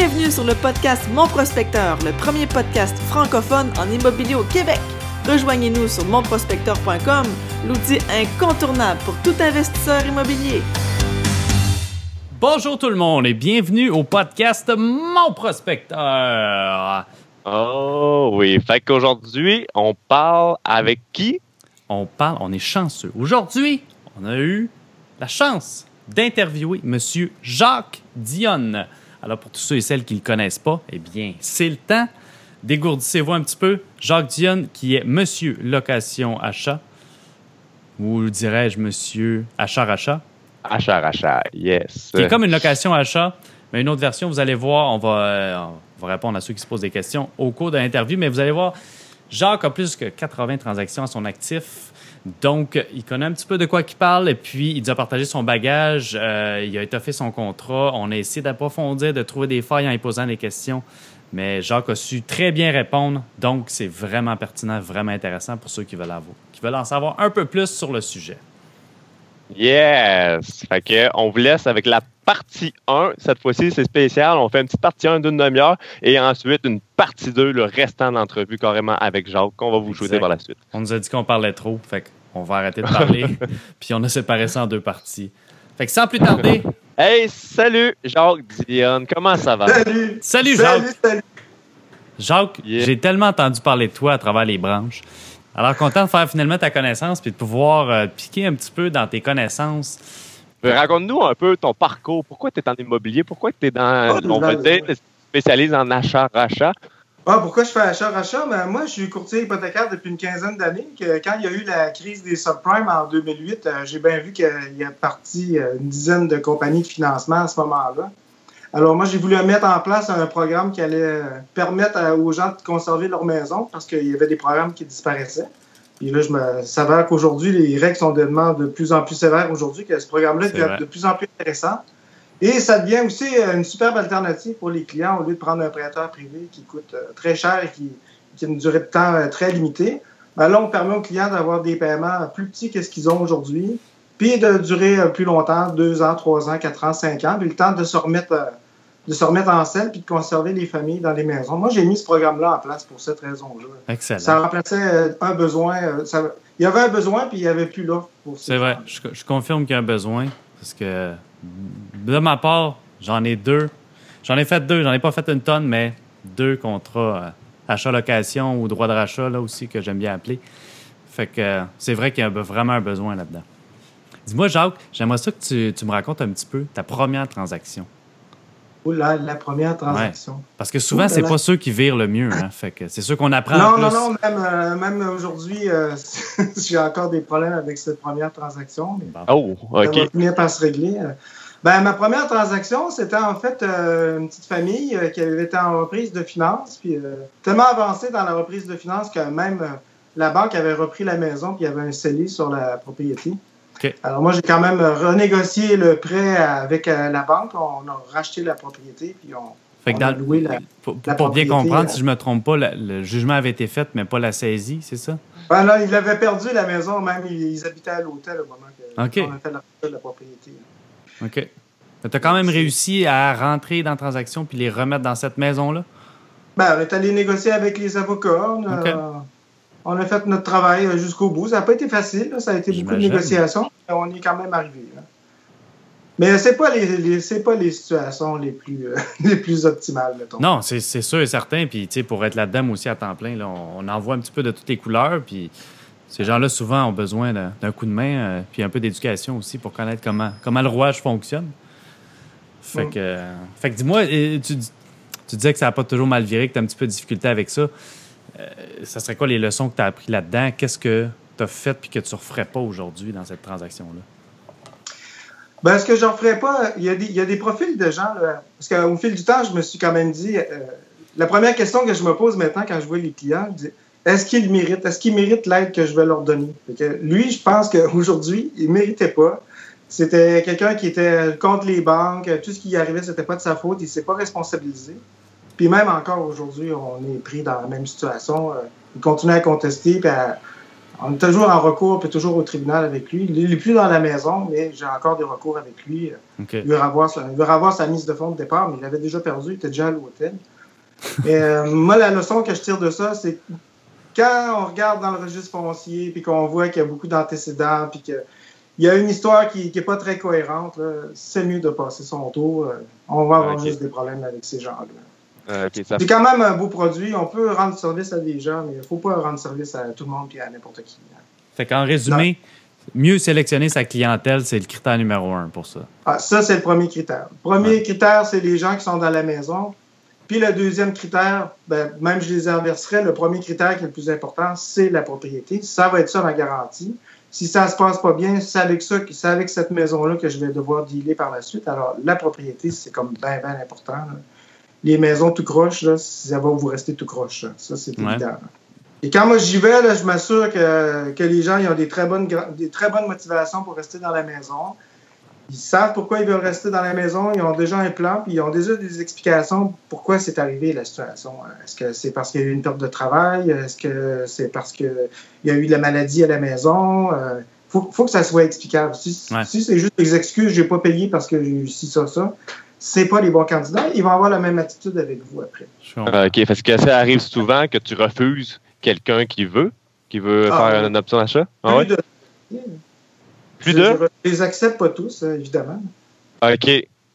Bienvenue sur le podcast Mon Prospecteur, le premier podcast francophone en immobilier au Québec. Rejoignez-nous sur monprospecteur.com, l'outil incontournable pour tout investisseur immobilier. Bonjour tout le monde et bienvenue au podcast Mon Prospecteur. Oh oui, fait qu'aujourd'hui, on parle avec qui? On parle, on est chanceux. Aujourd'hui, on a eu la chance d'interviewer M. Jacques Dionne. Alors, pour tous ceux et celles qui ne le connaissent pas, eh bien, c'est le temps. Dégourdissez-vous un petit peu. Jacques Dionne, qui est Monsieur Location Achat, ou dirais-je Monsieur Achat-Rachat. Achat-Rachat, yes. Qui est comme une location achat, mais une autre version, vous allez voir, on va, euh, on va répondre à ceux qui se posent des questions au cours de l'interview, mais vous allez voir, Jacques a plus que 80 transactions à son actif. Donc, il connaît un petit peu de quoi il parle et puis il nous a partagé son bagage. euh, il a étoffé son contrat. On a essayé d'approfondir, de trouver des failles en lui posant des questions. Mais Jacques a su très bien répondre. Donc, c'est vraiment pertinent, vraiment intéressant pour ceux qui veulent, avoir, qui veulent en savoir un peu plus sur le sujet. Yes! Fait que on vous laisse avec la partie 1. Cette fois-ci, c'est spécial. On fait une petite partie 1 d'une demi-heure et ensuite une partie 2, le restant de l'entrevue carrément avec Jacques qu'on va vous jouer par la suite. On nous a dit qu'on parlait trop, fait qu'on va arrêter de parler. puis on a séparé ça en deux parties. Fait que sans plus tarder, Hey, salut Jacques Dionne, comment ça va? Salut! salut Salut, Jacques. salut! Jacques, Yeah. j'ai tellement entendu parler de toi à travers les branches. Alors content de faire finalement ta connaissance puis de pouvoir euh, piquer un petit peu dans tes connaissances. Raconte-nous un peu ton parcours. Pourquoi tu es en immobilier? Pourquoi tu es dans, Oh, on va dire, spécialises en achat-rachat? Ah, pourquoi je fais achat-rachat? Ben, moi, je suis courtier hypothécaire depuis une quinzaine d'années. Quand il y a eu la crise des subprimes en 2008, euh, j'ai bien vu qu'il y a parti euh, une dizaine de compagnies de financement à ce moment-là. Alors, moi, j'ai voulu mettre en place un programme qui allait euh, permettre aux gens de conserver leur maison parce qu'il y avait des programmes qui disparaissaient. Puis là, je me s'avère qu'aujourd'hui, les règles sont tellement de plus en plus sévères aujourd'hui que ce programme-là devient de plus en plus intéressant. Et ça devient aussi euh, une superbe alternative pour les clients au lieu de prendre un prêteur privé qui coûte euh, très cher et qui, qui a une durée de temps euh, très limitée. Ben là, on permet aux clients d'avoir des paiements plus petits que ce qu'ils ont aujourd'hui, puis de durer plus longtemps, deux ans, trois ans, quatre ans, cinq ans, puis le temps de se remettre, de se remettre en selle puis de conserver les familles dans les maisons. Moi, j'ai mis ce programme-là en place pour cette raison-là. Excellent. Ça remplaçait euh, un besoin. euh, ça- il y avait un besoin, puis il n'y avait plus l'offre pour C'est vrai, je, je confirme qu'il y a un besoin parce que de ma part, j'en ai deux. J'en ai fait deux, j'en ai pas fait une tonne, mais deux contrats euh, achat-location ou droit de rachat là aussi que j'aime bien appeler. Fait que c'est vrai qu'il y a vraiment un besoin là-dedans. Dis-moi, Jacques, j'aimerais ça que tu, tu me racontes un petit peu ta première transaction. La première transaction. Parce que souvent, c'est là. pas ceux qui virent le mieux. Hein? Fait que c'est ceux qu'on apprend Non, plus. non, non, même, euh, même aujourd'hui, euh, j'ai encore des problèmes avec cette première transaction. Mais Bon. Oh, Ça OK. va finir par se régler. Euh, Ben, ma première transaction, c'était en fait euh, une petite famille euh, qui avait été en reprise de finances, puis euh, tellement avancé dans la reprise de finances que même euh, la banque avait repris la maison, puis il y avait un scellé sur la propriété. Alors moi, j'ai quand même euh, renégocié le prêt avec euh, la banque. On a racheté la propriété, puis on, Fait que dans- la... Pour, la pour bien comprendre, euh, si je me trompe pas, la- le jugement avait été fait, mais pas la saisie, c'est ça? Ben là, il avait perdu la maison, même ils, ils habitaient à l'hôtel au moment que OK. on a fait la de la propriété. OK. Tu as quand même réussi à rentrer dans la transaction puis les remettre dans cette maison-là? Ben, on est allé négocier avec les avocats. On a, OK. On a fait notre travail euh, jusqu'au bout. Ça n'a pas été facile. là. Ça a été beaucoup de négociations. Mais on y est quand même arrivé. là. Mais c'est pas les, les- c'est pas les situations les plus euh, les plus optimales, mettons. Non, c'est sûr et certain. Puis, pour être là-dedans aussi à temps plein, là, on, on en voit un petit peu de toutes les couleurs. Puis, ces gens-là, souvent, ont besoin d'un coup de main, euh, puis un peu d'éducation aussi pour connaître comment, comment le rouage fonctionne. Fait Mm. que, euh, fait que dis-moi, tu, tu disais que ça n'a pas toujours mal viré, que tu as un petit peu de difficulté avec ça. Euh, ça serait quoi les leçons que tu as apprises là-dedans? Qu'est-ce que tu as fait puis que tu ne referais pas aujourd'hui dans cette transaction-là? Ben, ce que je ne referais pas, il y, a des, y a des profils de gens, là, parce qu'au fil du temps, je me suis quand même dit, euh, la première question que je me pose maintenant quand je vois les clients, est-ce qu'ils méritent, est-ce qu'ils méritent l'aide que je vais leur donner? Que lui, je pense qu'aujourd'hui, il ne méritait pas. C'était quelqu'un qui était contre les banques, tout ce qui y arrivait, c'était pas de sa faute, il ne s'est pas responsabilisé. Puis même encore aujourd'hui, on est pris dans la même situation. euh, Il continue à contester, puis à, on est toujours en recours, puis toujours au tribunal avec lui. Il n'est plus dans la maison, mais j'ai encore des recours avec lui. OK. Il veut, avoir sa, il veut avoir sa mise de fonds de départ, mais il avait déjà perdu, il était déjà à l'hôtel. Et euh, moi, la leçon que je tire de ça, c'est quand on regarde dans le registre foncier, puis qu'on voit qu'il y a beaucoup d'antécédents, puis qu'il y a une histoire qui n'est pas très cohérente, c'est mieux de passer son tour. Euh, On va avoir juste des problèmes avec ces gens-là. Euh, ça C'est quand même un beau produit. On peut rendre service à des gens, mais il ne faut pas rendre service à tout le monde et à n'importe qui. Fait qu'en résumé, mieux sélectionner sa clientèle, c'est le critère numéro un pour ça. Ah, ça, c'est le premier critère. Le premier Ouais. critère, c'est les gens qui sont dans la maison. Puis le deuxième critère, ben, même je les inverserais, le premier critère qui est le plus important, c'est la propriété. Ça va être ça ma garantie. Si ça se passe pas bien, c'est avec ça, c'est avec cette maison-là que je vais devoir dealer par la suite. Alors, la propriété, c'est comme bien, bien important. là. Les maisons tout croche, là, ça va vous rester tout croche. là. Ça, c'est Ouais. évident. Et quand moi j'y vais, là, je m'assure que, que les gens ils ont des très, bonnes, des très bonnes motivations pour rester dans la maison. Ils savent pourquoi ils veulent rester dans la maison, ils ont déjà un plan, puis ils ont déjà des explications pourquoi c'est arrivé la situation. Est-ce que c'est parce qu'il y a eu une perte de travail? Est-ce que c'est parce qu'il y a eu de la maladie à la maison? Il faut, faut que ça soit explicable. Si, Ouais. si c'est juste des excuses, j'ai pas payé parce que j'ai eu ci, ça, ça, c'est pas les bons candidats. Ils vont avoir la même attitude avec vous après. Comprends. OK, parce que ça arrive souvent que tu refuses quelqu'un qui veut, qui veut Ah, faire une option d'achat. Ah Plus ouais? de- Plus je, de? je les accepte pas tous, euh, évidemment. OK,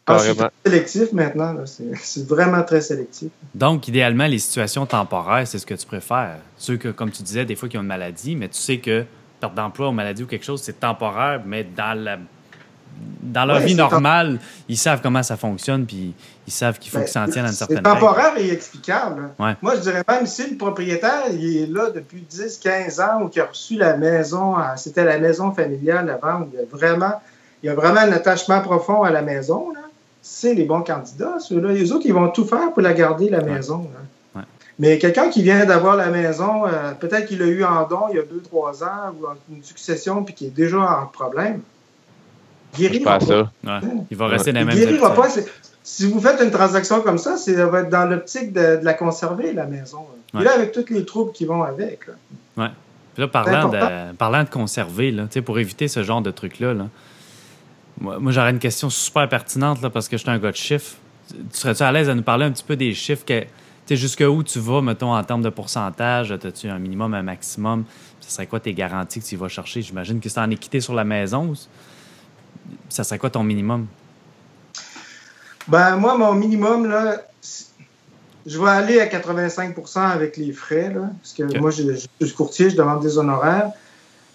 Ah, c'est carrément. très sélectif maintenant. là. C'est c'est vraiment très sélectif. Donc, idéalement, les situations temporaires, c'est ce que tu préfères. Ceux que, comme tu disais, des fois qui ont une maladie, mais tu sais que perte d'emploi ou maladie ou quelque chose, c'est temporaire, mais dans la dans leur Ouais, vie normale, ils savent comment ça fonctionne, puis ils savent qu'il faut Ben, qu'ils s'en tiennent à une certaine C'est règle. temporaire et explicable. Ouais. Moi, je dirais même si le propriétaire il est là depuis 10, 15 ans ou qu'il a reçu la maison, euh, c'était la maison familiale avant, où il y a vraiment, il y a vraiment un attachement profond à la maison, là, c'est les bons candidats, ceux-là. Les autres, ils vont tout faire pour la garder, la maison. là. Mais quelqu'un qui vient d'avoir la maison, euh, peut-être qu'il l'a eu en don il y a 2-3 ans ou en une succession, puis qui est déjà en problème. Je guérira pas à ça. Ouais. Il va rester il mêmes guérira habitudes. pas. Si vous faites une transaction comme ça, ça va être dans l'optique de, de la conserver, la maison. là. Et là, avec tous les troubles qui vont avec. là. Puis là, parlant de, parlant de conserver, là, pour éviter ce genre de truc-là, là, moi, moi, j'aurais une question super pertinente là, parce que je suis un gars de chiffres. Tu serais-tu à l'aise à nous parler un petit peu des chiffres que, tu sais, jusqu'où tu vas, mettons, en termes de pourcentage? As-tu un minimum, un maximum? Ce serait quoi tes garanties que tu vas chercher? J'imagine que c'est en équité sur la maison. Ça serait quoi ton minimum? Ben, moi, mon minimum, là, je vais aller à 85% avec les frais, là, parce que moi, je, je suis courtier, je demande des honoraires.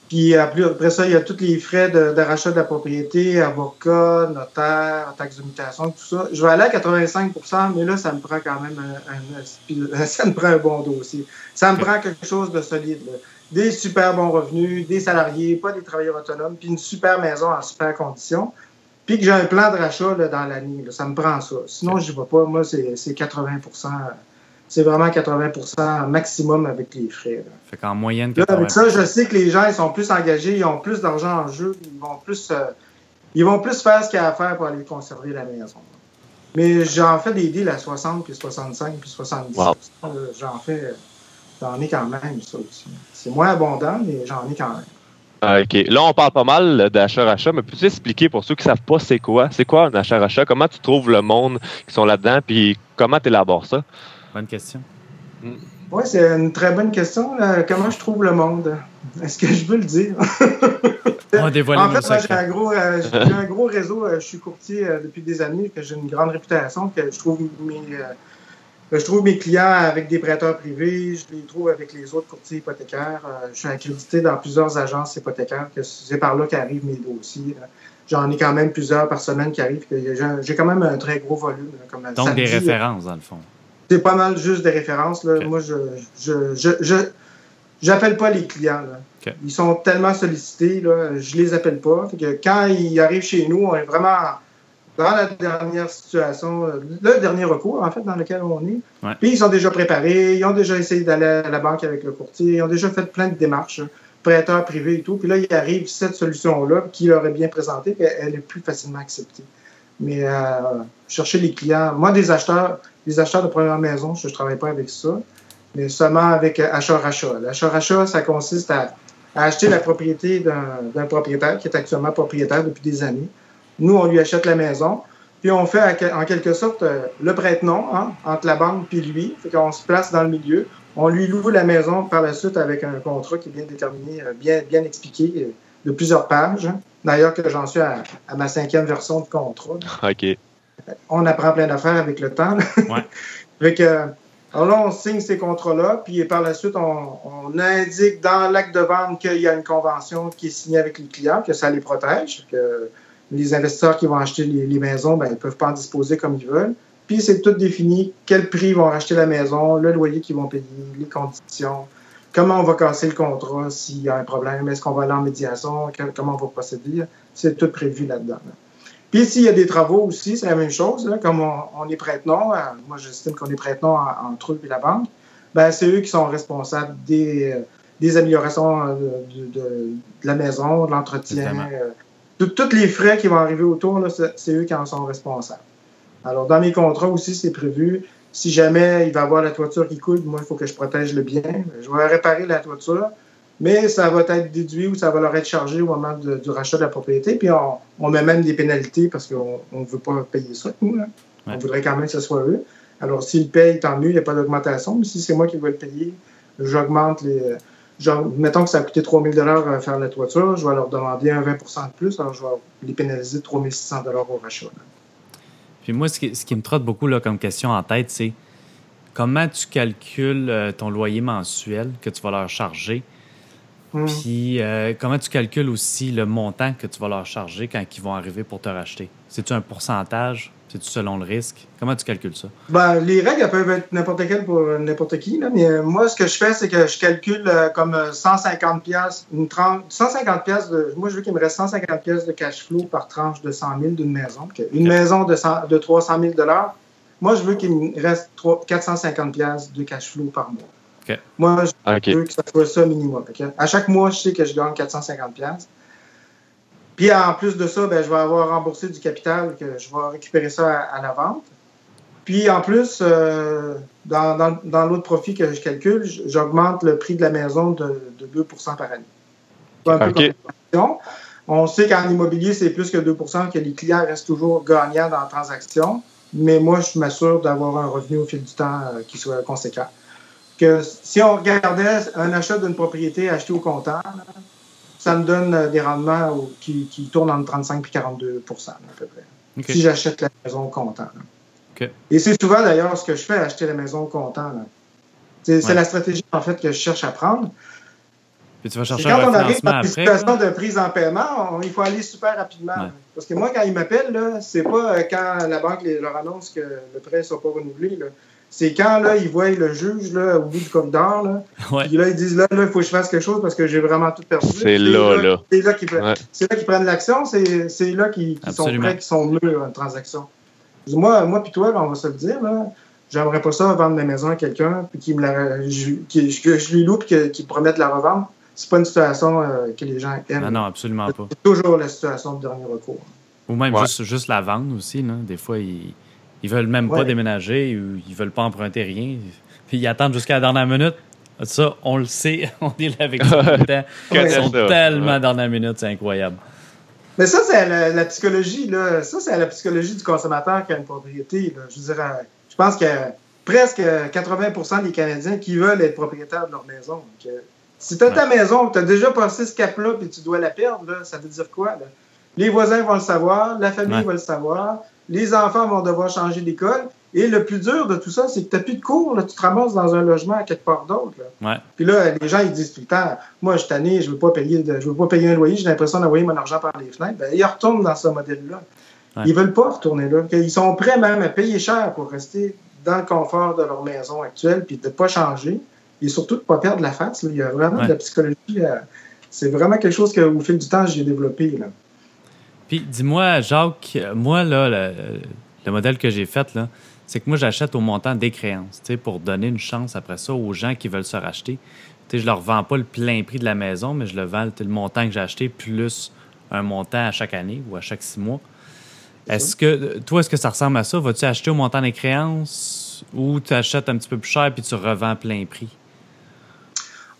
Puis après, ça, il y a tous les frais de, de la propriété, avocat, notaire, taxe de mutation, tout ça. Je vais aller à 85% mais là, ça me prend quand même un, un- ça me prend un bon dossier. Ça me prend quelque chose de solide. là. Des super bons revenus, des salariés, pas des travailleurs autonomes, puis une super maison en super conditions. Puis que j'ai un plan de rachat là, dans l'année. là. Ça me prend ça. Sinon, je ne vais pas. Moi, c'est c'est 80% C'est vraiment 80% maximum avec les frais. là. Fait qu'en moyenne, Là, 80 avec ça, je sais que les gens ils sont plus engagés, ils ont plus d'argent en jeu, ils vont plus, euh, ils vont plus faire ce qu'il y a à faire pour aller conserver la maison. Mais j'en fais des deals à 60, puis 65, puis 70 Wow. là, J'en fais, j'en ai quand même, ça aussi. C'est moins abondant, mais j'en ai quand même. Ah, OK. Là, on parle pas mal d'achat-rachat, mais peux-tu expliquer pour ceux qui savent pas c'est quoi? C'est quoi un achat-rachat? Comment tu trouves le monde qui sont là-dedans? Puis comment tu élabores ça? Bonne question. Oui, c'est une très bonne question. là. Comment je trouve le monde? Est-ce que je veux le dire? On va dévoiler en fait, moi, j'ai un gros, euh, j'ai un gros réseau. euh, je suis courtier euh, depuis des années, que j'ai une grande réputation, que je trouve mes, euh, je trouve mes clients avec des prêteurs privés, je les trouve avec les autres courtiers hypothécaires. Euh, je suis accrédité dans plusieurs agences hypothécaires, que c'est par là qu'arrivent mes dossiers. là. J'en ai quand même plusieurs par semaine qui arrivent. J'ai quand même un très gros volume. Comme Donc, des samedi, références, dans le fond. c'est pas mal juste des références. Là. Moi, je je, je, je j'appelle pas les clients. Là. Ils sont tellement sollicités, là, je les appelle pas. Fait que quand ils arrivent chez nous, on est vraiment dans la dernière situation, euh, le dernier recours, en fait, dans lequel on est. Ouais. Puis ils sont déjà préparés, ils ont déjà essayé d'aller à la banque avec le courtier, ils ont déjà fait plein de démarches, hein, prêteurs privés et tout. Puis là, il arrive cette solution-là qui leur est bien présentée, puis elle est plus facilement acceptée. Mais euh, chercher les clients, moi, des acheteurs, les acheteurs de première maison, je ne travaille pas avec ça, mais seulement avec euh, achat-rachat. L'achat-rachat, ça consiste à, à acheter la propriété d'un propriétaire qui est actuellement propriétaire depuis des années. Nous, on lui achète la maison, puis on fait en quelque sorte euh, le prête-nom hein, entre la banque puis lui. Fait qu'on se place dans le milieu. On lui loue la maison par la suite avec un contrat qui est bien déterminé, euh, bien, bien expliqué, euh, de plusieurs pages. Hein. D'ailleurs, que j'en suis à, ma cinquième version de contrat. OK. On apprend plein d'affaires avec le temps. fait que, alors là, on signe ces contrats-là, puis par la suite, on, indique dans l'acte de vente qu'il y a une convention qui est signée avec les clients, que ça les protège, que les investisseurs qui vont acheter les, maisons, ben, ils ne peuvent pas en disposer comme ils veulent. Puis c'est tout défini, quel prix ils vont racheter la maison, le loyer qu'ils vont payer, les conditions, comment on va casser le contrat s'il y a un problème, est-ce qu'on va aller en médiation, comment on va procéder. C'est tout prévu là-dedans. Puis s'il y a des travaux aussi, c'est la même chose. comme on, est prête-nom, euh, moi j'estime qu'on est prête-nom entre eux et la banque, ben, c'est eux qui sont responsables des, des améliorations euh, de, la maison, de l'entretien, tous les frais qui vont arriver autour, c'est eux qui en sont responsables. Alors, dans mes contrats aussi, c'est prévu. Si jamais il va y avoir la toiture qui coule, moi, il faut que je protège le bien. Je vais réparer la toiture, mais ça va être déduit ou ça va leur être chargé au moment du rachat de la propriété. Puis on, met même des pénalités parce qu'on ne veut pas payer ça, nous. On voudrait quand même que ce soit eux. Alors, s'ils payent, tant mieux, il n'y a pas d'augmentation. Mais si c'est moi qui veux le payer, j'augmente les genre, mettons que ça a coûté 3000 dollars à faire la toiture, je vais leur demander un 20% de plus, alors je vais les pénaliser de 3600 dollars au rachat. Puis moi, ce qui, ce qui, me trotte beaucoup là, comme question en tête, c'est comment tu calcules euh, ton loyer mensuel que tu vas leur charger? Hum. Puis euh, comment tu calcules aussi le montant que tu vas leur charger quand ils vont arriver pour te racheter? C'est-tu un pourcentage? C'est selon le risque? Comment tu calcules ça? Ben, les règles elles peuvent être n'importe quelles pour n'importe qui. mais euh, moi, ce que je fais, c'est que je calcule euh, comme 150 pièces, une 150 pièces de, moi, je veux qu'il me reste 150 pièces de cash flow par tranche de 100 000 d'une maison. Une maison de, de 300 000 moi, je veux qu'il me reste 450 pièces de cash flow par mois. Moi, je veux que ça soit ça minimum. À chaque mois, je sais que je gagne 450 pièces. Puis en plus de ça, ben, je vais avoir remboursé du capital, que je vais récupérer ça à, la vente. Puis en plus, euh, dans, l'autre profit que je calcule, j'augmente le prix de la maison de, 2% par année. On sait qu'en immobilier, c'est plus que 2% que les clients restent toujours gagnants dans la transaction. Mais moi, je m'assure d'avoir un revenu au fil du temps euh, qui soit conséquent. Que si on regardait un achat d'une propriété achetée au comptant, ça me donne euh, des rendements qui, tournent entre 35 et 42% à peu près. Si j'achète la maison comptant. Et c'est souvent d'ailleurs ce que je fais, acheter la maison comptant. C'est la stratégie en fait que je cherche à prendre. Puis tu vas chercher quand on arrive dans une situation de prise en paiement, il faut aller super rapidement. Parce que moi, quand ils m'appellent, c'est pas euh, quand la banque leur annonce que le prêt ne sera pas renouvelé. C'est quand là, ils voient le juge là, au bout du corridor. Là, Puis là, ils disent là, il faut que je fasse quelque chose parce que j'ai vraiment tout perdu. C'est là, là. C'est là qu'ils prennent l'action. C'est là qu'ils sont prêts, qu'ils sont mûrs en transaction. Moi, moi puis toi, on va se le dire, là. J'aimerais pas ça vendre ma maison à quelqu'un puis qu'il me la, que je lui loue et qu'il promette de la revendre. C'est pas une situation euh, que les gens aiment. Non, non, absolument pas. C'est toujours la situation de dernier recours. Ou même juste, juste la vendre aussi. Là. Des fois, ils ils veulent même pas déménager ou ils veulent pas emprunter rien. Puis ils attendent jusqu'à la dernière minute. Ça, on le sait, on est là avec ça tout le temps. Ils sont tellement à dernière minute, c'est incroyable. Mais ça, c'est la, psychologie, là. Ça, c'est la psychologie du consommateur qui a une propriété. Je dirais, je pense que presque 80% des Canadiens qui veulent être propriétaires de leur maison. si tu as ta maison, tu as déjà passé ce cap-là, puis tu dois la perdre, ça veut dire quoi? Les voisins vont le savoir, la famille va le savoir, les enfants vont devoir changer d'école. Et le plus dur de tout ça, c'est que tu n'as plus de cours, là, tu te ramasses dans un logement à quelque part d'autre. Puis là, les gens, ils disent tout le temps, moi, je suis tanné, je ne veux, pas payer veux pas payer un loyer, j'ai l'impression d'envoyer mon argent par les fenêtres. Ben, ils retournent dans ce modèle-là. Ils ne veulent pas retourner là. Ils sont prêts même à payer cher pour rester dans le confort de leur maison actuelle, puis de ne pas changer. Et surtout de ne pas perdre la face. Il y a vraiment de la psychologie. Euh, c'est vraiment quelque chose qu'au fil du temps, j'ai développé. Là. Puis dis-moi, Jacques, moi, là, le, modèle que j'ai fait, là, c'est que moi, j'achète au montant des créances, pour donner une chance après ça aux gens qui veulent se racheter. sais, je leur vends pas le plein prix de la maison, mais je le vends le montant que j'ai acheté plus un montant à chaque année ou à chaque six mois. Est-ce que, toi, est-ce que ça ressemble à ça? Vas-tu acheter au montant des créances ou tu achètes un petit peu plus cher puis tu revends plein prix?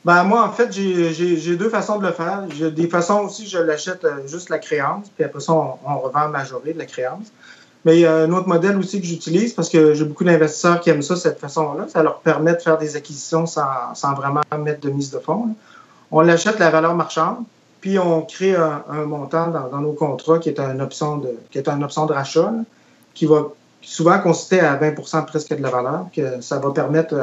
Ben, moi, en fait, j'ai deux façons de le faire. J'ai des façons aussi, je l'achète euh, juste la créance, puis après ça, on, on revend majoré de la créance. Mais il y a un autre modèle aussi que j'utilise parce que j'ai beaucoup d'investisseurs qui aiment ça, cette façon-là. Ça leur permet de faire des acquisitions sans, sans vraiment mettre de mise de fonds. On l'achète la valeur marchande, puis on crée un, montant dans, dans, nos contrats qui est une option de, qui est une option de rachat, qui va souvent consister à 20% presque de la valeur, que ça va permettre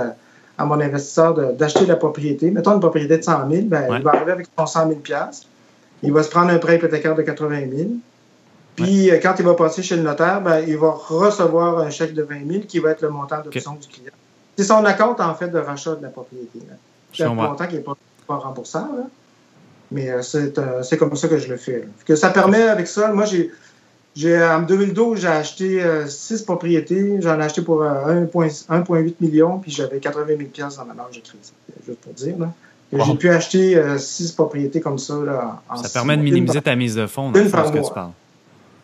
à, mon investisseur d'acheter la propriété. Mettons une propriété de 100 000, ben, il va arriver avec son 100 000 il va se prendre un prêt hypothécaire de 80 000 puis euh, quand il va passer chez le notaire, ben, il va recevoir un chèque de 20 000 qui va être le montant d'option du client. C'est son compte en fait de rachat de la propriété. C'est un montant qui n'est pas, pas, remboursable. Mais euh, euh, c'est comme ça que je le fais. Que ça permet avec ça, moi j'ai en 2012, j'ai acheté 6 propriétés. J'en ai acheté pour 1,8 million, puis j'avais 80 000 dans ma marge de crédit. Juste pour dire. J'ai pu acheter 6 propriétés comme ça. Là, ça permet de minimiser ta mise de fonds, dans ce que tu parles.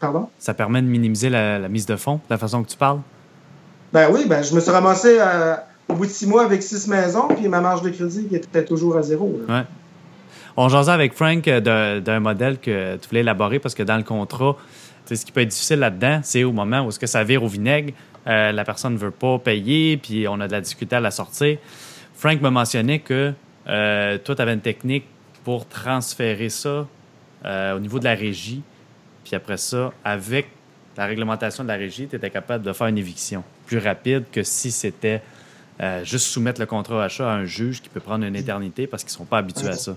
Pardon? Ça permet de minimiser la, mise de fonds, la façon que tu parles? Ben oui, ben je me suis ramassé euh, au bout de six mois avec six maisons, puis ma marge de crédit qui était toujours à zéro. Ouais. On jasait avec Frank euh, d'un modèle que tu voulais élaborer parce que dans le contrat, ce qui peut être difficile là-dedans, c'est au moment où est-ce que ça vire au vinaigre, euh, la personne ne veut pas payer, puis on a de la difficulté à la sortir. Frank me mentionnait que toi, tu avais une technique pour transférer ça au niveau de la régie puis après ça, avec la réglementation de la régie, tu étais capable de faire une éviction plus rapide que si c'était euh, juste soumettre le contrat d'achat à un juge qui peut prendre une éternité parce qu'ils ne sont pas habitués à ça.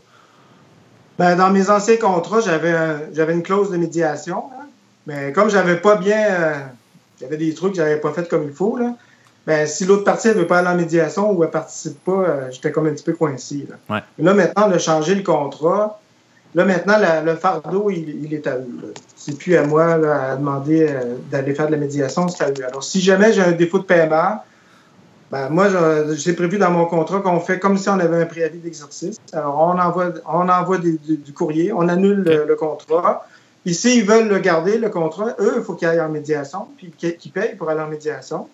Ben, dans mes anciens contrats, j'avais une clause de médiation. Hein. Mais comme j'avais pas bien. Euh, j'avais des trucs que j'avais pas fait comme il faut. Là. Ben, si l'autre partie ne veut pas aller en médiation ou elle participe pas, euh, j'étais comme un petit peu coincé. Là. là, maintenant, de changer le contrat, Là, maintenant, le fardeau, il, est à eux. C'est plus à moi à demander euh, d'aller faire de la médiation, c'est à eux. Alors, si jamais j'ai un défaut de paiement, ben, moi, j'ai prévu dans mon contrat qu'on fait comme si on avait un préavis d'exercice. Alors, on envoie, on envoie du, courrier, on annule le, contrat. Puis, s'ils veulent le garder, le contrat, eux, il faut qu'ils aillent en médiation, puis qu'ils payent pour aller en médiation.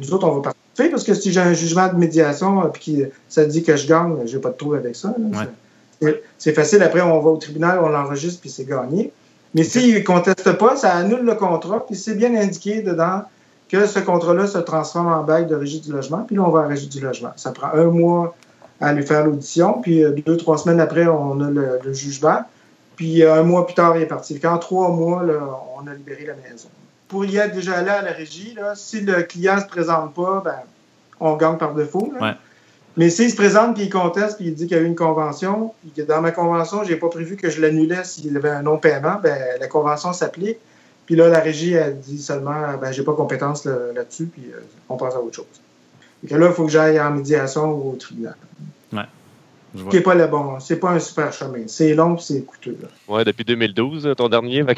Nous autres, on va participer parce que si j'ai un jugement de médiation, euh, puis ça dit que je gagne, je n'ai pas de trouble avec ça. C'est facile. Après, on va au tribunal, on l'enregistre, puis c'est gagné. Mais s'il ne conteste pas, ça annule le contrat, puis c'est bien indiqué dedans que ce contrat-là se transforme en bail de régie du logement, puis là, on va à régie du logement. Ça prend un mois à lui faire l'audition, puis euh, deux, trois semaines après, on a le, jugement, puis euh, un mois plus tard, il est parti. Quand trois mois, on a libéré la maison. Pour y être déjà là à la régie, si le client ne se présente pas, ben, on gagne par défaut. Mais s'il se présente puis il conteste puis il dit qu'il y a eu une convention, puis que dans ma convention, je n'ai pas prévu que je l'annulais s'il y avait un non-paiement, ben, la convention s'applique. Puis là, la régie a dit seulement ben, j'ai pas compétence là-dessus, puis euh, on passe à autre chose. Et que là, il faut que j'aille en médiation ou au tribunal. Ouais. Qui n'est pas le bon. C'est pas un super chemin. C'est long et c'est coûteux. Là. Ouais, depuis 2012, ton dernier. ben,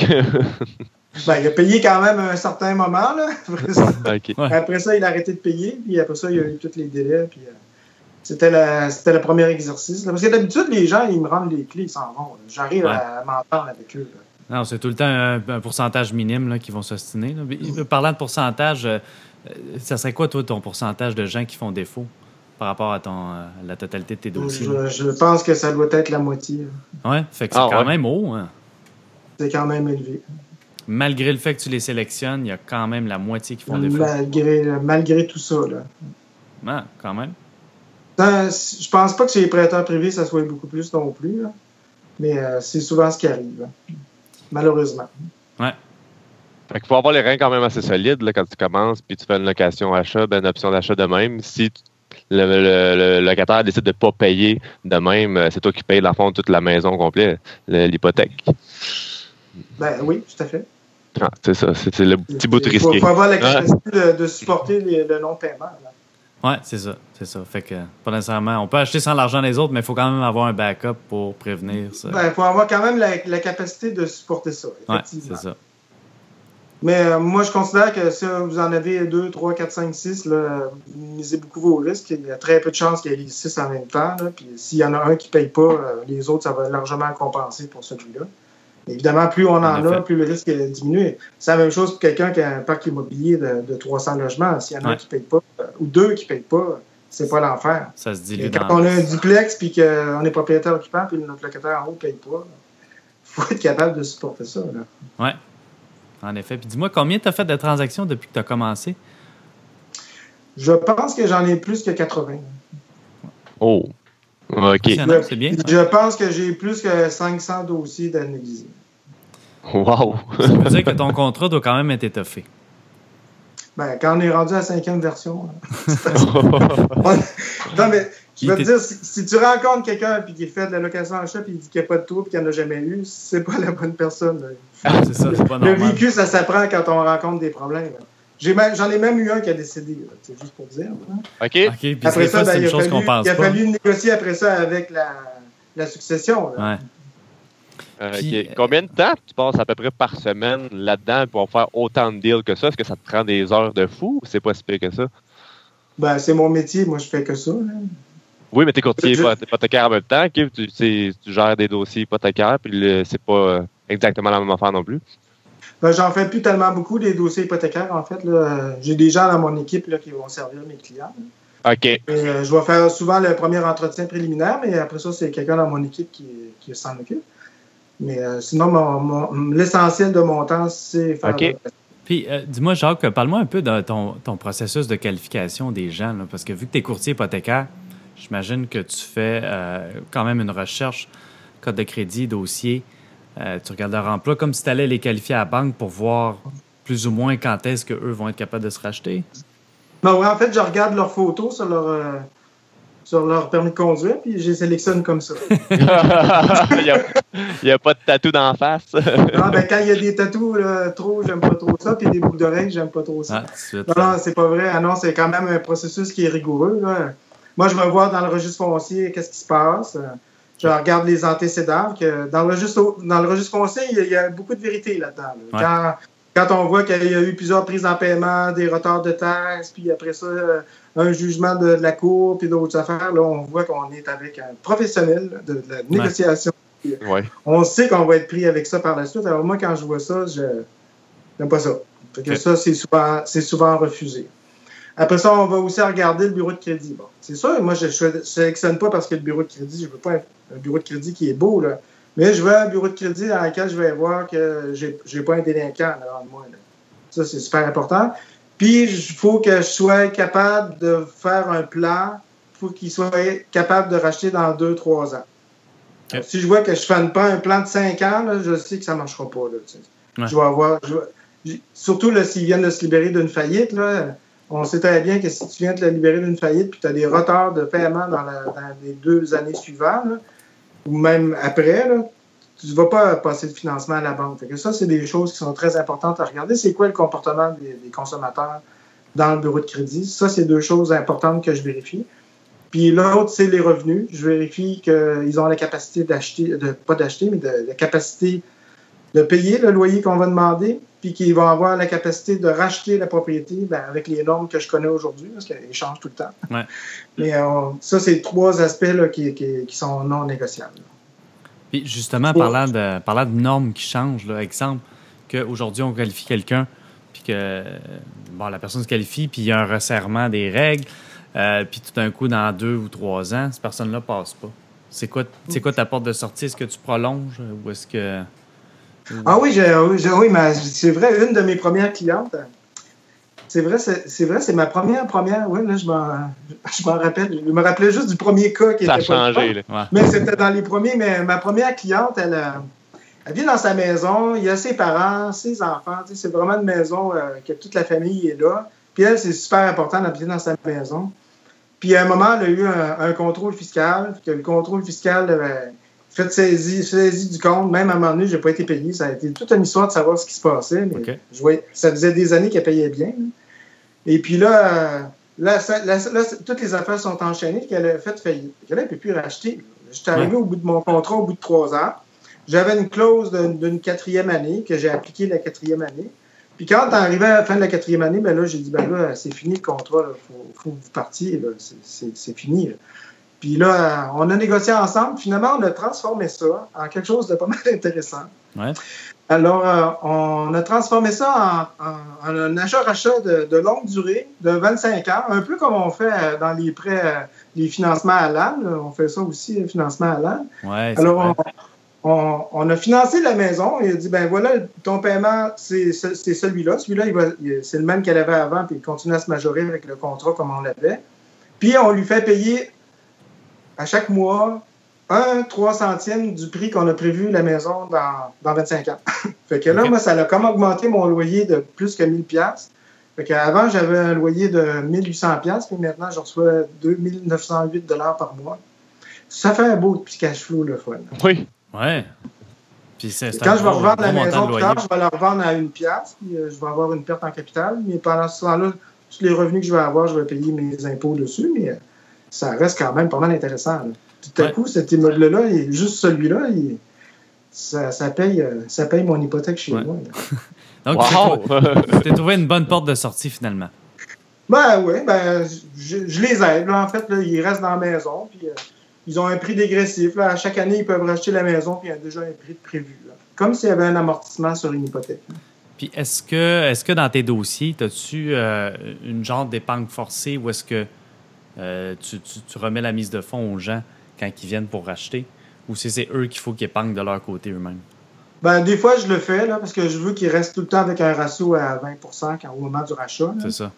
il a payé quand même un certain moment. Là. Après, ça, après ça, il a arrêté de payer. Puis après ça, il y a eu tous les délais. Puis, euh, c'était le, premier exercice. Parce que d'habitude, les gens, ils me rendent les clés, ils s'en vont. J'arrive à m'entendre avec eux. Non, c'est tout le temps un, pourcentage minime qui vont s'ostiner. Parlant de pourcentage, euh, ça serait quoi, toi, ton pourcentage de gens qui font défaut? Par rapport à ton, euh, la totalité de tes dossiers? Je, pense que ça doit être la moitié. Oui, fait que c'est ah, quand même haut. Hein. C'est quand même élevé. Malgré le fait que tu les sélectionnes, il y a quand même la moitié qui font défaut. Malgré, malgré tout ça. Là. Ah, quand même. Je je pense pas que chez les prêteurs privés, ça soit beaucoup plus non plus. Mais euh, c'est souvent ce qui arrive. Malheureusement. Ouais. Fait qu'il faut avoir les reins quand même assez solides là, quand tu commences, puis tu fais une location achat, ben, une option d'achat de même. Si le, locataire décide de ne pas payer de même, euh, c'est toi qui payes, dans fond, toute la maison complète, l'hypothèque. Ben oui, tout à fait. Ah, c'est ça, c'est le petit bout de risqué. Il faut, avoir la capacité de, supporter le non-paiement. Oui, c'est ça. C'est ça. Fait que, pas nécessairement. On peut acheter sans l'argent des autres, mais il faut quand même avoir un backup pour prévenir ça. Ben, il faut avoir quand même la, capacité de supporter ça. Oui, c'est ça. Mais euh, moi, je considère que si vous en avez 2, 3, 4, 5, 6, là, misez beaucoup vos risques. Il y a très peu de chances qu'il y ait les 6 en même temps. Puis s'il y en a un qui ne paye pas, euh, les autres, ça va largement compenser pour celui-là. Évidemment, plus on en, a, plus le risque diminue. C'est la même chose pour quelqu'un qui a un parc immobilier de, 300 logements. S'il y en a un qui ne paye pas, euh, ou deux qui ne payent pas, c'est pas l'enfer. Ça se Et dilue quand dans on a un duplex puis qu'on est propriétaire occupant puis notre locataire en haut ne paye pas, il faut être capable de supporter ça. Là. En effet. Puis dis-moi, combien tu as fait de transactions depuis que tu as commencé? Je pense que j'en ai plus que 80. Oh. OK. C'est bien. Je pense que j'ai plus que 500 dossiers d'analysés. Wow. Ça veut dire que ton contrat doit quand même être étoffé. Ben, quand on est rendu à la cinquième version. on- non, mais je veux te dire, si, si tu rencontres quelqu'un puis qui fait de la location en shop et il dit qu'il n'y a pas de trou et qu'il n'y en a jamais eu, c'est pas la bonne personne. Ah, c'est ça, c'est pas Le normal. vécu, ça s'apprend quand on rencontre des problèmes. là. J'ai même- J'en ai, même eu un qui a décédé, c'est juste pour dire. là. OK. Puis Après ça, ben, c'est il, une a chose fallu, qu'on pense il a pas. fallu négocier après ça avec la, la succession. là. Ouais. Euh, Puis, ok. Combien de temps tu passes à peu près par semaine là-dedans pour faire autant de deals que ça? Est-ce que ça te prend des heures de fou ou c'est pas si pire que ça? Ben, c'est mon métier, moi je fais que ça. là. Oui, mais t'es courtier hypothécaire en même temps. Tu, gères des dossiers hypothécaires, puis le- c'est pas euh, exactement la même affaire non plus. Ben, J'en fais plus tellement beaucoup des dossiers hypothécaires, en fait. J'ai des gens dans mon équipe là, qui vont servir mes clients. là. OK. Et, euh, je vais faire souvent le premier entretien préliminaire, mais après ça, c'est quelqu'un dans mon équipe qui, qui s'en occupe. Mais euh, sinon, mon- mon- l'essentiel de mon temps, c'est faire. OK. Puis, euh, dis-moi, Jacques, parle-moi un peu de ton, ton processus de qualification des gens. là, parce que vu que tu es courtier hypothécaire, j'imagine que tu fais euh, quand même une recherche, code de crédit, dossier. euh, tu regardes leur emploi comme si tu allais les qualifier à la banque pour voir plus ou moins quand est-ce qu'eux vont être capables de se racheter. Non, ouais, en fait, je regarde leurs photos sur leur, euh, sur leur permis de conduire, puis je les sélectionne comme ça. Il n'y a, a pas de tatou d'en face. Non, ben, quand il y a des tatous là, trop, j'aime pas trop ça, puis des boucles d'oreilles, j'aime pas trop ça. Ah, tout de suite. Non, non, c'est pas vrai. Ah non, c'est quand même un processus qui est rigoureux. là. Moi, je vais voir dans le registre foncier qu'est-ce qui se passe? Je regarde les antécédents. Que dans, le registre, dans le registre foncier, il y a, il y a beaucoup de vérité là-dedans. là. Quand, quand on voit qu'il y a eu plusieurs prises en paiement, des retards de taxes, puis après ça, euh, un jugement de, de la Cour, puis d'autres affaires, là, on voit qu'on est avec un professionnel de, de la négociation. ouais. On sait qu'on va être pris avec ça par la suite. Alors moi, quand je vois ça, je n'aime pas ça. Fait que ça, c'est souvent, c'est souvent refusé. Après ça, on va aussi regarder le bureau de crédit. Bon, c'est sûr, moi, je ne sélectionne pas parce que le bureau de crédit, je veux pas un, bureau de crédit qui est beau, là. Mais je veux un bureau de crédit dans lequel je vais voir que j'ai n'ai pas un délinquant devant moi. là. Ça, c'est super important. Puis, il faut que je sois capable de faire un plan pour qu'il soit capable de racheter dans deux, trois ans. Ok. Si je vois que je ne fais pas un plan de cinq ans, là, je sais que ça ne marchera pas. Là. Ouais. Je vais avoir. je vais- surtout s'ils viennent de se libérer d'une faillite, là, on sait très bien que si tu viens de te libérer d'une faillite puis tu as des retards de paiement dans, la- les deux années suivantes, ou même après, tu ne vas pas passer de financement à la banque. Ça, c'est des choses qui sont très importantes à regarder. C'est quoi le comportement des, consommateurs dans le bureau de crédit? Ça, c'est deux choses importantes que je vérifie. Puis l'autre, c'est les revenus. Je vérifie qu'ils ont la capacité d'acheter, pas d'acheter, mais la capacité de payer le loyer qu'on va demander, puis qu'ils vont avoir la capacité de racheter la propriété ben, avec les normes que je connais aujourd'hui, parce qu'elles changent tout le temps. Ouais. Mais euh, ça, c'est trois aspects là, qui, qui- qui sont non négociables. Puis justement, parlant de, parlant de normes qui changent, là, exemple, qu'aujourd'hui, on qualifie quelqu'un, puis que euh, bon, la personne se qualifie, puis il y a un resserrement des règles, euh, puis tout d'un coup, dans deux ou trois ans, cette personne-là passe pas. C'est quoi, c'est quoi ta porte de sortie? Est-ce que tu prolonges ou est-ce que. Ou- Ah oui, j'ai- oui, j'ai- oui, mais c'est vrai, une de mes premières clientes, euh, c'est vrai, c'est vrai, c'est ma première, première, oui, là, je m'en je m'en rappelle. Je me rappelais juste du premier cas qui Ça a était pas le changé. Là. Ouais. Mais c'était dans les premiers, mais ma première cliente, elle, euh, elle vit dans sa maison, il y a ses parents, ses enfants, tu sais, c'est vraiment une maison euh, que toute la famille est là. Puis elle, c'est super important d'habiter dans sa maison. Puis à un moment, elle a eu un, un contrôle fiscal, que le contrôle fiscal avait fait saisie, saisie du compte. Même à un moment donné, je n'ai pas été payé. Ça a été toute une histoire de savoir ce qui se passait. Mais OK. je voyais- ça faisait des années qu'elle payait bien. là. Et puis là, là, ça- là, là, toutes les affaires sont enchaînées, qu'elle a fait faillite. Là, elle ne peut plus racheter. J'étais arrivé au bout de mon contrat, au bout de trois ans. J'avais une clause d'une quatrième année, que j'ai appliquée la quatrième année. Puis quand arrivé à la fin de la quatrième année, ben là, j'ai dit, ben là, c'est fini le contrat, il faut, faut que vous partiez. C'est- fini. là. Puis là, on a négocié ensemble. Finalement, on a transformé ça en quelque chose de pas mal intéressant. Ouais. Alors, euh, on a transformé ça en, en- en un achat-rachat de, de longue durée, de 25 ans, un peu comme on fait euh, dans les prêts, euh, les financements à l'âne. On fait ça aussi, financement à l'âne. Ouais, Alors, on, on- on a financé la maison il a dit, ben voilà, ton paiement, c'est ce- c'est celui-là. Celui-là, c'est le même qu'elle avait avant, puis il continue à se majorer avec le contrat comme on l'avait. Puis, on lui fait payer à chaque mois un 3 centièmes du prix qu'on a prévu la maison dans, dans 25 ans. fait que là, moi, ça a comme augmenté mon loyer de plus que 1000 pièces. Fait qu'avant, j'avais un loyer de 1800 pièces, puis maintenant, je reçois 2908 dollars par mois. Ça fait un beau petit cash flow, le fun. Oui. Ouais. Puis c'est c'est Quand je vais gros- revendre la maison plus tard, je vais la revendre à une pièce, puis euh, je vais avoir une perte en capital. Mais pendant ce temps-là, tous les revenus que je vais avoir, je vais payer mes impôts dessus, mais euh, ça reste quand même pas mal intéressant. là. Tout à Ouais. coup, cet immeuble-là, juste celui-là, il- ça, ça paye, euh, ça paye mon hypothèque chez Ouais. moi. Donc, Wow! tu t'es trouvé une bonne porte de sortie finalement. Ben oui, ben, je, je les aide. Là, en fait, là, ils restent dans la maison, puis euh, ils ont un prix dégressif. Là. À chaque année, ils peuvent racheter la maison, puis il y a déjà un prix de prévu. là. Comme s'il y avait un amortissement sur une hypothèque. Puis est-ce que, est-ce que dans tes dossiers, as-tu euh, une genre d'épargne forcée ou est-ce que euh, tu, tu- tu remets la mise de fonds aux gens quand ils viennent pour racheter? Ou c'est c'est eux qu'il faut qu'ils épargnent de leur côté eux-mêmes? Ben, des fois, je le fais là, parce que je veux qu'ils restent tout le temps avec un ratio à 20 quand, au moment du rachat. C'est ça.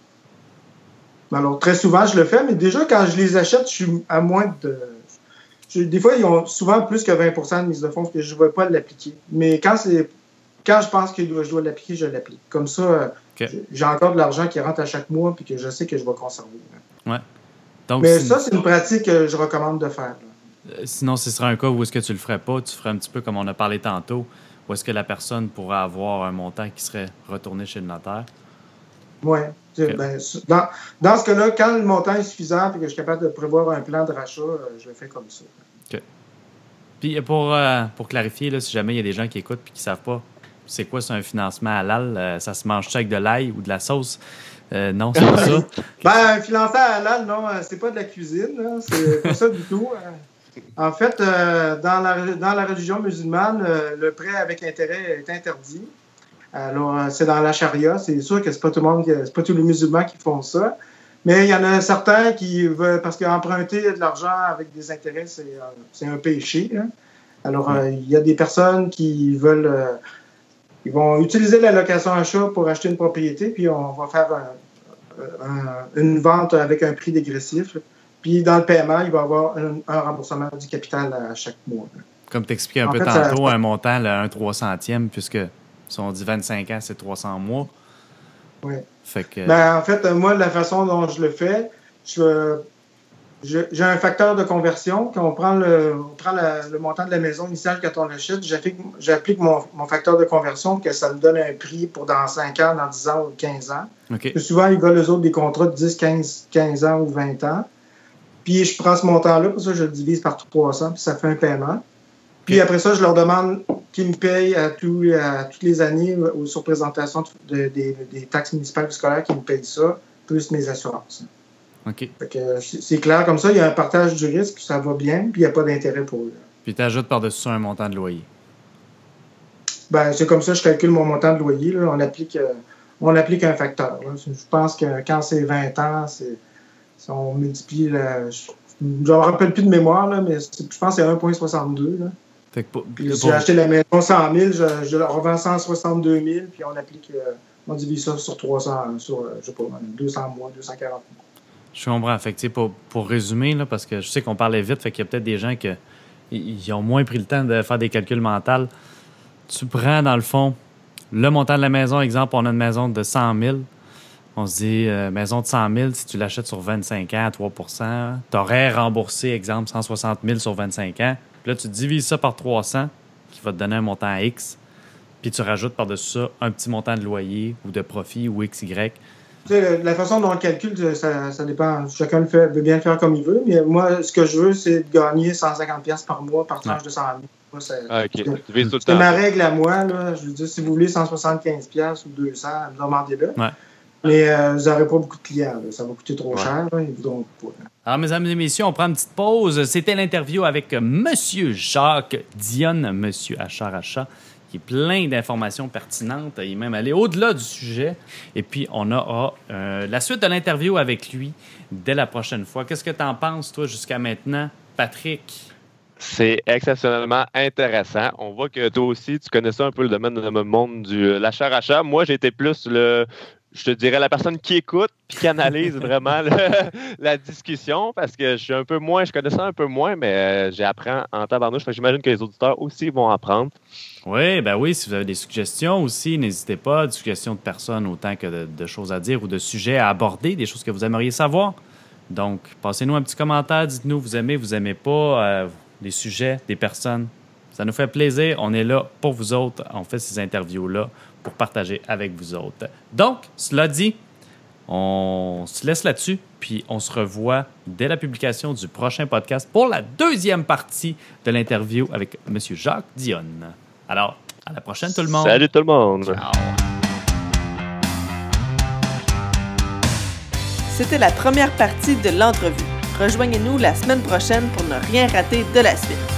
Ben, Alors, très souvent, je le fais, mais déjà, quand je les achète, je suis à moins de. je- des fois, ils ont souvent plus que 20% de mise de fonds parce que je ne vais pas l'appliquer. Mais quand c'est. Quand je pense que je dois l'appliquer, je l'applique. Comme ça, j'ai encore de l'argent qui rentre à chaque mois puis que je sais que je vais conserver. Donc, Mais ça, c'est une pratique que je recommande de faire. euh, sinon, ce serait un cas où est-ce que tu le ferais pas, tu ferais un petit peu comme on a parlé tantôt, où est-ce que la personne pourrait avoir un montant qui serait retourné chez le notaire? Ok. ben, dans, dans ce cas-là, quand le montant est suffisant et que je suis capable de prévoir un plan de rachat, euh, je le fais comme ça. Puis pour, euh, pour clarifier, là, si jamais il y a des gens qui écoutent et qui ne savent pas c'est quoi c'est un financement halal, euh, ça se mange avec de l'ail ou de la sauce? Euh, non, c'est pas ça. Ben, un financement halal, non, euh, c'est pas de la cuisine, c'est pas ça du tout. euh. En fait, dans, la, dans la religion musulmane, le prêt avec intérêt est interdit. Alors, c'est dans la charia. C'est sûr que c'est pas tout le monde, pas tous les musulmans qui font ça. Mais il y en a certains qui veulent, parce qu'emprunter de l'argent avec des intérêts, c'est un péché. hein. Alors, il y a des personnes qui veulent, ils vont utiliser la location achat pour acheter une propriété, puis on va faire un- un- une vente avec un prix dégressif. Puis dans le paiement, il va y avoir un, un remboursement du capital à chaque mois. Comme t'expliquais un En peu fait, ça- tantôt, un montant, là, un 300e, puisque si on dit 25 ans, c'est 300 mois. Oui. Fait que. Ben, en fait, moi, la façon dont je le fais, je, je- j'ai un facteur de conversion. Quand on prend le, on prend la- le montant de la maison initiale quand on l'achète, j'applique, j'applique mon, mon facteur de conversion que ça me donne un prix pour dans 5 ans, dans 10 ans ou 15 ans. Souvent, ils veulent eux autres des contrats de 10, 15, 15 ans ou 20 ans. Puis je prends ce montant-là, pour ça, je le divise par 300, puis ça fait un paiement. Puis après ça, je leur demande qu'ils me payent à, toutes les années, euh, sur présentation de- des, des taxes municipales et scolaires, qu'ils me payent ça, plus mes assurances. OK. Euh, c'est clair, comme ça, il y a un partage du risque, ça va bien, puis il n'y a pas d'intérêt pour eux. Puis tu ajoutes par-dessus ça un montant de loyer. Ben, c'est comme ça que je calcule mon montant de loyer. là. On, applique, euh, on applique un facteur. là. Je pense que quand c'est 20 ans, c'est, si on multiplie. la- je ne me rappelle plus de mémoire, là, mais je pense que c'est 1,62. là. Fait que pour- Puis si j'ai acheté la maison 100 000, je, je la revends 162 000, puis on applique. euh, on divise ça sur 300, sur, je sais pas, 200 mois, 240 mois. Je comprends. Fait que, pour, pour résumer, là, parce que je sais qu'on parlait vite, fait qu'il y a peut-être des gens qui ont moins pris le temps de faire des calculs mentaux. Tu prends, dans le fond, le montant de la maison. Exemple, on a une maison de 100 000. On se dit, euh, maison de 100 000, si tu l'achètes sur 25 ans à 3% tu aurais remboursé, exemple, 160 000 sur 25 ans. Puis là, tu divises ça par 300, qui va te donner un montant X. Puis tu rajoutes par-dessus ça un petit montant de loyer ou de profit ou XY. La façon dont on le calcule, ça, ça dépend. Chacun le fait, veut bien le faire comme il veut, mais moi, ce que je veux, c'est de gagner 150$ piastres par mois par tranche de 100 000. Moi, c'est Ah, OK. Tu vises tout le c'est temps. ma règle à moi. Là. Je veux dire, si vous voulez 175$ piastres ou 200$, demandez-le. Ouais. Mais euh, vous n'aurez pas beaucoup de clients. là. Ça va coûter trop Ouais. cher. Là. Ils voudront pas. là. Alors, mesdames et messieurs, on prend une petite pause. C'était l'interview avec Monsieur Jacques Dionne, Monsieur Achat Achat, qui est plein d'informations pertinentes. Il même allé au-delà du sujet. Et puis, on aura euh, la suite de l'interview avec lui dès la prochaine fois. Qu'est-ce que tu en penses, toi, jusqu'à maintenant, Patrick? C'est exceptionnellement intéressant. On voit que toi aussi, tu connais ça un peu le domaine le monde du euh, l'achat-rachat. Moi, j'étais plus le, je te dirais la personne qui écoute puis qui analyse vraiment la discussion parce que je suis un peu moins, je connais ça un peu moins, mais euh, j'apprends en tabarnouche. J'imagine que les auditeurs aussi vont apprendre. Oui, ben oui, si vous avez des suggestions aussi, n'hésitez pas, des suggestions de personnes autant que de, choses à dire ou de sujets à aborder, des choses que vous aimeriez savoir. Donc, passez-nous un petit commentaire, dites-nous vous aimez, vous aimez pas. Euh, des sujets, des personnes. Ça nous fait plaisir. On est là pour vous autres. On fait ces interviews-là pour partager avec vous autres. Donc, cela dit, on se laisse là-dessus, puis on se revoit dès la publication du prochain podcast pour la deuxième partie de l'interview avec M. Jacques Dionne. Alors, à la prochaine tout le monde. Salut tout le monde. Ciao. C'était la première partie de l'entrevue. Rejoignez-nous la semaine prochaine pour ne rien rater de la suite.